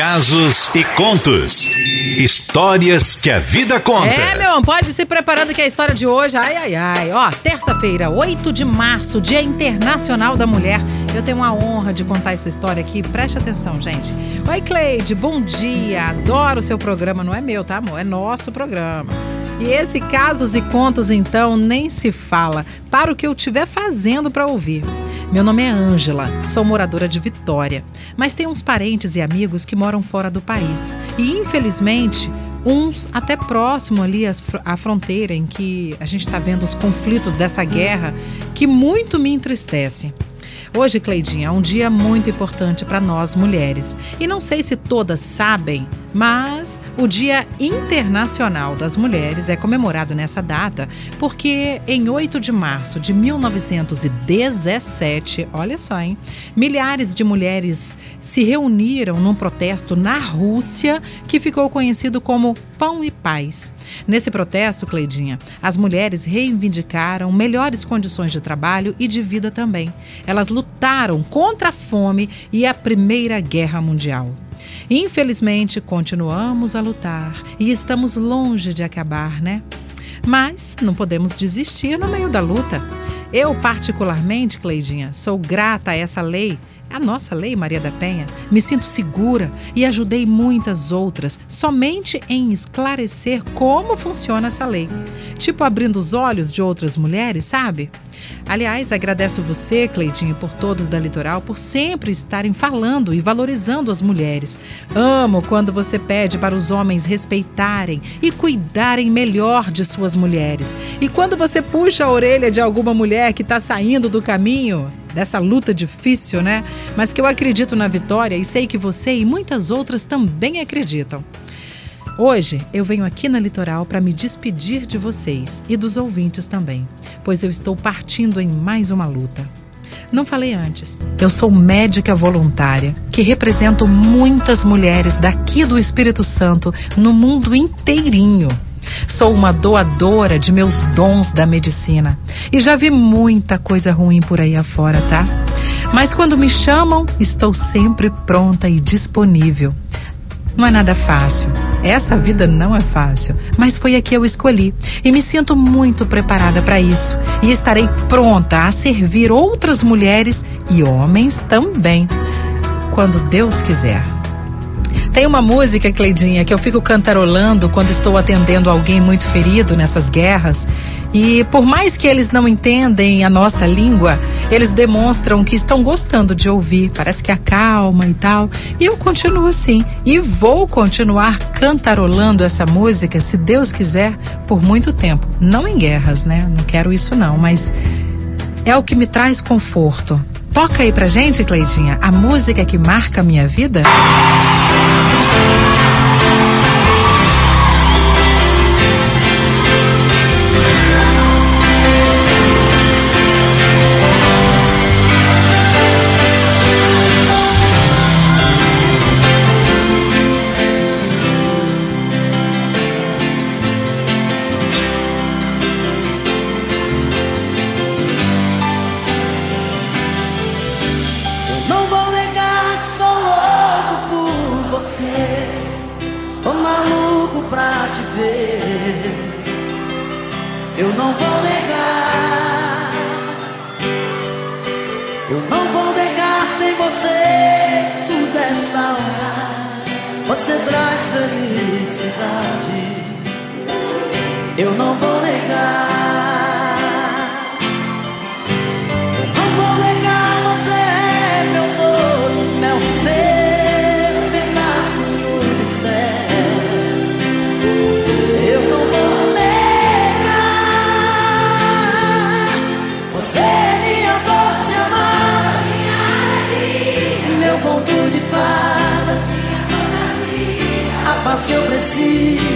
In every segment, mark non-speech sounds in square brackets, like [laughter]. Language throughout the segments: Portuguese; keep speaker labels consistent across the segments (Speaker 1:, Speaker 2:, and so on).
Speaker 1: Casos e contos. Histórias que a vida conta.
Speaker 2: É, meu, pode se preparando que a história de hoje, ai, ai, ai. Ó, terça-feira, 8 de março, Dia Internacional da Mulher. Eu tenho a honra de contar essa história aqui. Preste atenção, gente. Oi, Cleide, bom dia. Adoro o seu programa. Não é meu, tá, amor? É nosso programa. E esse Casos e Contos, então, nem se fala. Para o que eu estiver fazendo para ouvir. Meu nome é Ângela, sou moradora de Vitória, mas tenho uns parentes e amigos que moram fora do país. E infelizmente, uns até próximo ali à fronteira em que a gente está vendo os conflitos dessa guerra que muito me entristece. Hoje, Cleidinha, é um dia muito importante para nós mulheres. E não sei se todas sabem, mas o Dia Internacional das Mulheres é comemorado nessa data porque em 8 de março de 1917, olha só, hein? Milhares de mulheres se reuniram num protesto na Rússia que ficou conhecido como Pão e Paz. Nesse protesto, Cleidinha, as mulheres reivindicaram melhores condições de trabalho e de vida também. Elas lutaram contra a fome e a Primeira Guerra Mundial. Infelizmente, continuamos a lutar e estamos longe de acabar, né? Mas não podemos desistir no meio da luta. Eu, particularmente, Cleidinha, sou grata a essa lei a nossa lei Maria da Penha, me sinto segura e ajudei muitas outras somente em esclarecer como funciona essa lei. Tipo abrindo os olhos de outras mulheres, sabe? Aliás, agradeço você, Cleidinho, por todos da Litoral, por sempre estarem falando e valorizando as mulheres. Amo quando você pede para os homens respeitarem e cuidarem melhor de suas mulheres. E quando você puxa a orelha de alguma mulher que está saindo do caminho, dessa luta difícil, né? Mas que eu acredito na vitória e sei que você e muitas outras também acreditam. Hoje eu venho aqui na Litoral para me despedir de vocês e dos ouvintes também, pois eu estou partindo em mais uma luta. Não falei antes, eu sou médica voluntária que represento muitas mulheres daqui do Espírito Santo no mundo inteirinho. Sou uma doadora de meus dons da medicina e já vi muita coisa ruim por aí afora, tá? Mas quando me chamam, estou sempre pronta e disponível. Não é nada fácil. Essa vida não é fácil, mas foi a que eu escolhi e me sinto muito preparada para isso e estarei pronta a servir outras mulheres e homens também, quando Deus quiser. Tem uma música, Cleidinha, que eu fico cantarolando quando estou atendendo alguém muito ferido nessas guerras. E por mais que eles não entendem a nossa língua, eles demonstram que estão gostando de ouvir. Parece que acalma e tal. E eu continuo assim. E vou continuar cantarolando essa música, se Deus quiser, por muito tempo. Não em guerras, né? Não quero isso não, mas é o que me traz conforto. Toca aí pra gente, Cleitinha, a música que marca a minha vida.
Speaker 3: Eu não vou negar. Eu não vou negar sem você tudo essa hora. Você traz felicidade. Eu não vou que eu preciso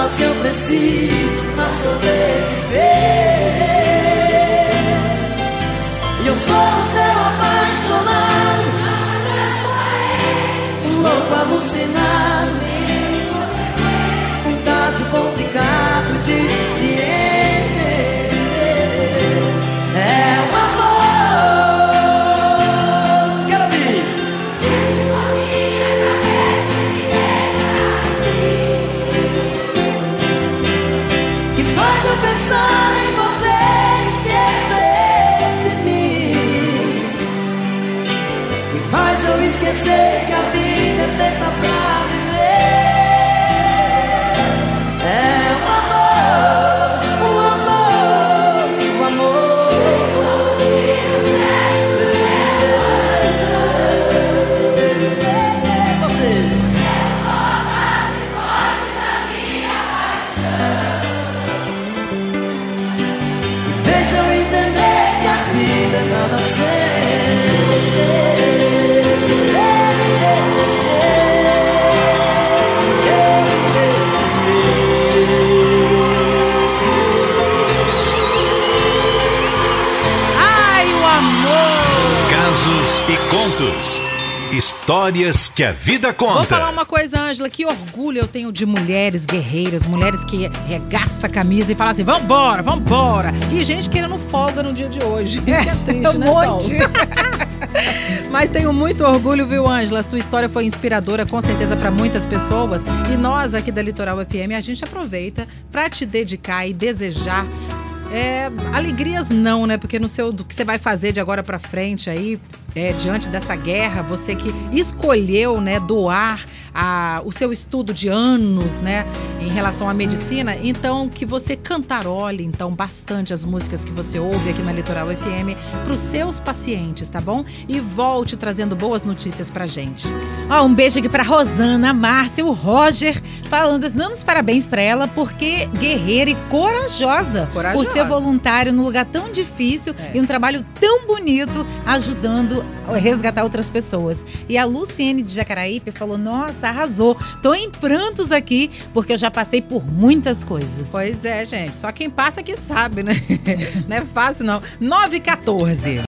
Speaker 3: paz que eu preciso pra sobreviver.
Speaker 1: Histórias que a vida
Speaker 2: Vou
Speaker 1: conta.
Speaker 2: falar uma coisa, Ângela, que orgulho eu tenho de mulheres guerreiras, mulheres que regaça a camisa e falam assim, vambora, vambora. E gente querendo folga no dia de hoje. [laughs] Isso que é triste,
Speaker 4: um
Speaker 2: né,
Speaker 4: monte. [laughs]
Speaker 2: Mas tenho muito orgulho, viu, Ângela? Sua história foi inspiradora, com certeza, para muitas pessoas. E nós aqui da Litoral FM, a gente aproveita para te dedicar e desejar. É, alegrias não, né? Porque no seu do que você vai fazer de agora para frente aí, é, diante dessa guerra, você que escolheu, né, doar a, o seu estudo de anos, né, em relação à medicina, então que você cantarole então bastante as músicas que você ouve aqui na Litoral FM para os seus pacientes, tá bom? E volte trazendo boas notícias pra gente.
Speaker 4: Ó, um beijo aqui pra Rosana, Márcia, o Roger, falando, dando os parabéns pra ela, porque guerreira e corajosa,
Speaker 2: Corajosa.
Speaker 4: por ser voluntária num lugar tão difícil
Speaker 2: É.
Speaker 4: e um trabalho tão bonito, ajudando a resgatar outras pessoas. E a Luciene de Jacaraípe falou, nossa, arrasou, tô em prantos aqui, porque eu já passei por muitas coisas.
Speaker 2: Pois é, gente. Só quem passa que sabe, né? [laughs] não é fácil, não. 9 e 14.